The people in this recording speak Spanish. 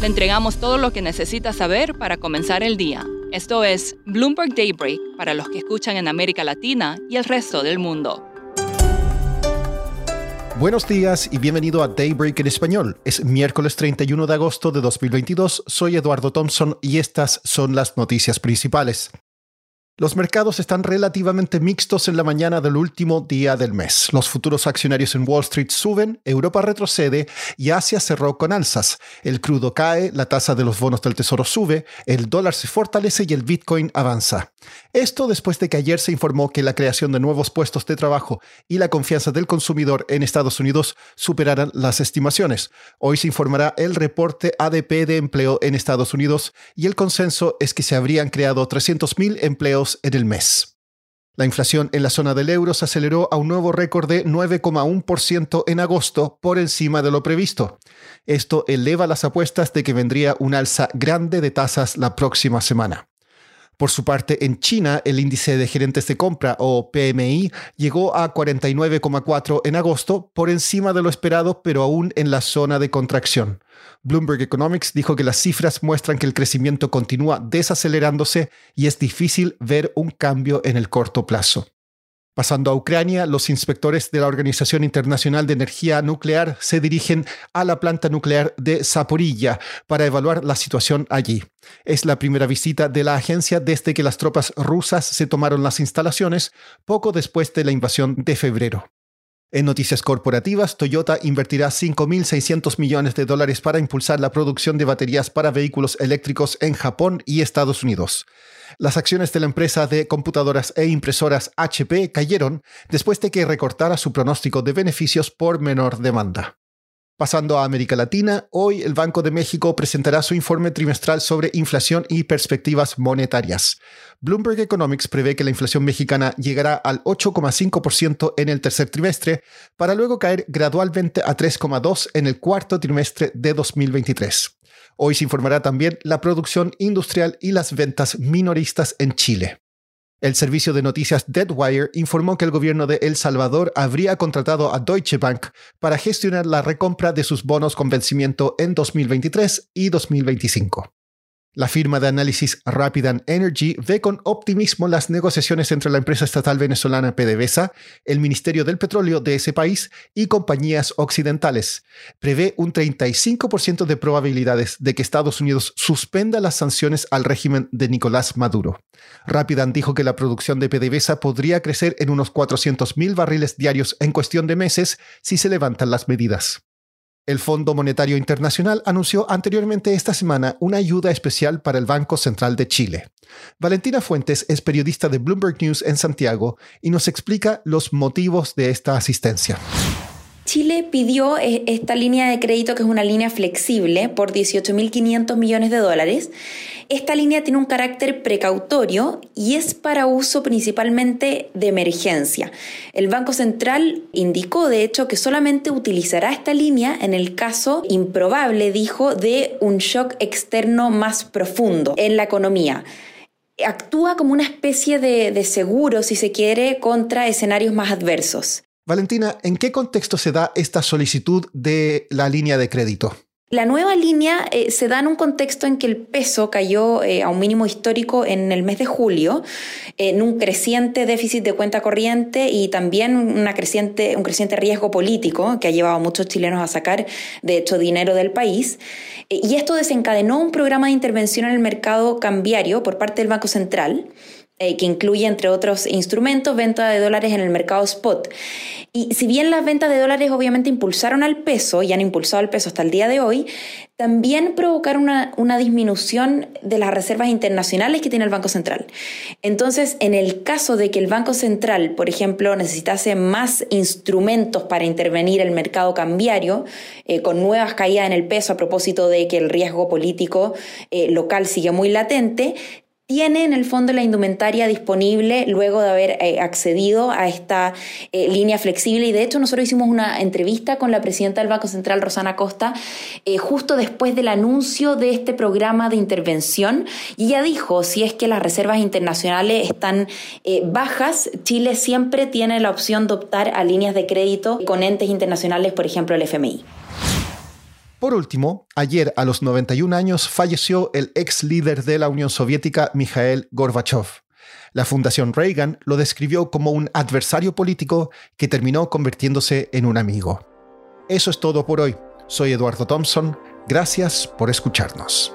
Le entregamos todo lo que necesita saber para comenzar el día. Esto es Bloomberg Daybreak para los que escuchan en América Latina y el resto del mundo. Buenos días y bienvenido a Daybreak en español. Es miércoles 31 de agosto de 2022. Soy Eduardo Thompson y estas son las noticias principales. Los mercados están relativamente mixtos en la mañana del último día del mes. Los futuros accionarios en Wall Street suben, Europa retrocede y Asia cerró con alzas. El crudo cae, la tasa de los bonos del tesoro sube, el dólar se fortalece y el Bitcoin avanza. Esto después de que ayer se informó que la creación de nuevos puestos de trabajo y la confianza del consumidor en Estados Unidos superaran las estimaciones. Hoy se informará el reporte ADP de empleo en Estados Unidos y el consenso es que se habrían creado 300.000 empleos en el mes. La inflación en la zona del euro se aceleró a un nuevo récord de 9,1% en agosto, por encima de lo previsto. Esto eleva las apuestas de que vendría un alza grande de tasas la próxima semana. Por su parte, en China, el índice de gerentes de compra o PMI llegó a 49,4 en agosto, por encima de lo esperado, pero aún en la zona de contracción. Bloomberg Economics dijo que las cifras muestran que el crecimiento continúa desacelerándose y es difícil ver un cambio en el corto plazo. Pasando a Ucrania, los inspectores de la Organización Internacional de Energía Nuclear se dirigen a la planta nuclear de Zaporilla para evaluar la situación allí. Es la primera visita de la agencia desde que las tropas rusas se tomaron las instalaciones poco después de la invasión de febrero. En noticias corporativas, Toyota invertirá 5.600 millones de dólares para impulsar la producción de baterías para vehículos eléctricos en Japón y Estados Unidos. Las acciones de la empresa de computadoras e impresoras HP cayeron después de que recortara su pronóstico de beneficios por menor demanda. Pasando a América Latina, hoy el Banco de México presentará su informe trimestral sobre inflación y perspectivas monetarias. Bloomberg Economics prevé que la inflación mexicana llegará al 8,5% en el tercer trimestre, para luego caer gradualmente a 3,2% en el cuarto trimestre de 2023. Hoy se informará también la producción industrial y las ventas minoristas en Chile. El servicio de noticias Deadwire informó que el gobierno de El Salvador habría contratado a Deutsche Bank para gestionar la recompra de sus bonos con vencimiento en 2023 y 2025. La firma de análisis Rapidan Energy ve con optimismo las negociaciones entre la empresa estatal venezolana PDVSA, el Ministerio del Petróleo de ese país y compañías occidentales. Prevé un 35% de probabilidades de que Estados Unidos suspenda las sanciones al régimen de Nicolás Maduro. Rapidan dijo que la producción de PDVSA podría crecer en unos 400.000 barriles diarios en cuestión de meses si se levantan las medidas. El Fondo Monetario Internacional anunció anteriormente esta semana una ayuda especial para el Banco Central de Chile. Valentina Fuentes es periodista de Bloomberg News en Santiago y nos explica los motivos de esta asistencia. Chile pidió eh, esta línea de crédito, que es una línea flexible, por 18.500 millones de dólares. Esta línea tiene un carácter precautorio y es para uso principalmente de emergencia. El Banco Central indicó, de hecho, que solamente utilizará esta línea en el caso improbable, dijo, de un shock externo más profundo en la economía actúa como una especie de, de, seguro, si se quiere, contra escenarios más adversos. Valentina, ¿en qué contexto se da esta solicitud de la línea de crédito? La nueva línea eh, se da en un contexto en que el peso cayó eh, a un mínimo histórico en el mes de julio, en un creciente déficit de cuenta corriente y también una creciente, un creciente riesgo político que ha llevado a muchos chilenos a sacar, de hecho, dinero del país. y esto desencadenó un programa de intervención en el mercado cambiario por parte del Banco Central eh, que incluye, entre otros instrumentos, venta de dólares en el mercado spot. Y si bien las ventas de dólares obviamente impulsaron al peso y han impulsado al peso hasta el día de hoy, también provocaron una, una, disminución de las reservas internacionales que tiene el Banco Central. Entonces, en el caso de que el Banco Central, por ejemplo, necesitase más instrumentos para intervenir el mercado cambiario, eh, con nuevas caídas en el peso a propósito de que el riesgo político eh, local sigue muy latente, tiene en el fondo la indumentaria disponible luego de haber eh, accedido a esta eh, línea flexible. Y de hecho nosotros hicimos una entrevista con la presidenta del Banco Central, Rosana Costa, eh, justo después del anuncio de este programa de intervención. Y ella dijo, si es que las reservas internacionales están bajas, Chile siempre tiene la opción de optar a líneas de crédito con entes internacionales, por ejemplo el FMI. Por último, ayer a los 91 años falleció el ex líder de la Unión Soviética, Mikhail Gorbachev. La Fundación Reagan lo describió como un adversario político que terminó convirtiéndose en un amigo. Eso es todo por hoy. Soy Eduardo Thompson. Gracias por escucharnos.